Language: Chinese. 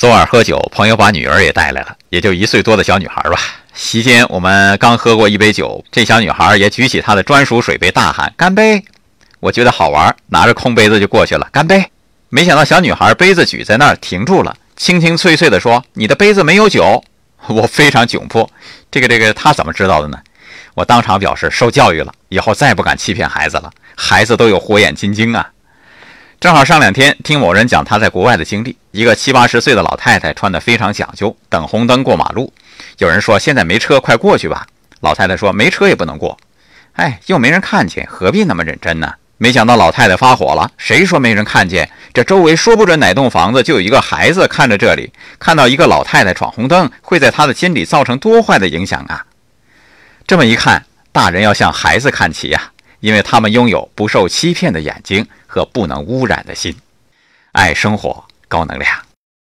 昨晚喝酒，朋友把女儿也带来了，也就一岁多的小女孩吧。席间，我们刚喝过一杯酒，这小女孩也举起她的专属水杯，大喊“干杯”。我觉得好玩，拿着空杯子就过去了，干杯。没想到小女孩杯子举在那儿停住了，清清脆脆地说：“你的杯子没有酒。”我非常窘迫，这个这个，她怎么知道的呢？我当场表示受教育了，以后再不敢欺骗孩子了。孩子都有火眼金睛啊。正好上两天听某人讲他在国外的经历，一个七八十岁的老太太穿得非常讲究，等红灯过马路。有人说现在没车，快过去吧。老太太说没车也不能过。哎，又没人看见，何必那么认真呢？没想到老太太发火了，谁说没人看见？这周围说不准哪栋房子就有一个孩子看着这里，看到一个老太太闯红灯，会在他的心里造成多坏的影响啊！这么一看，大人要向孩子看齐呀。因为他们拥有不受欺骗的眼睛和不能污染的心，爱生活，高能量。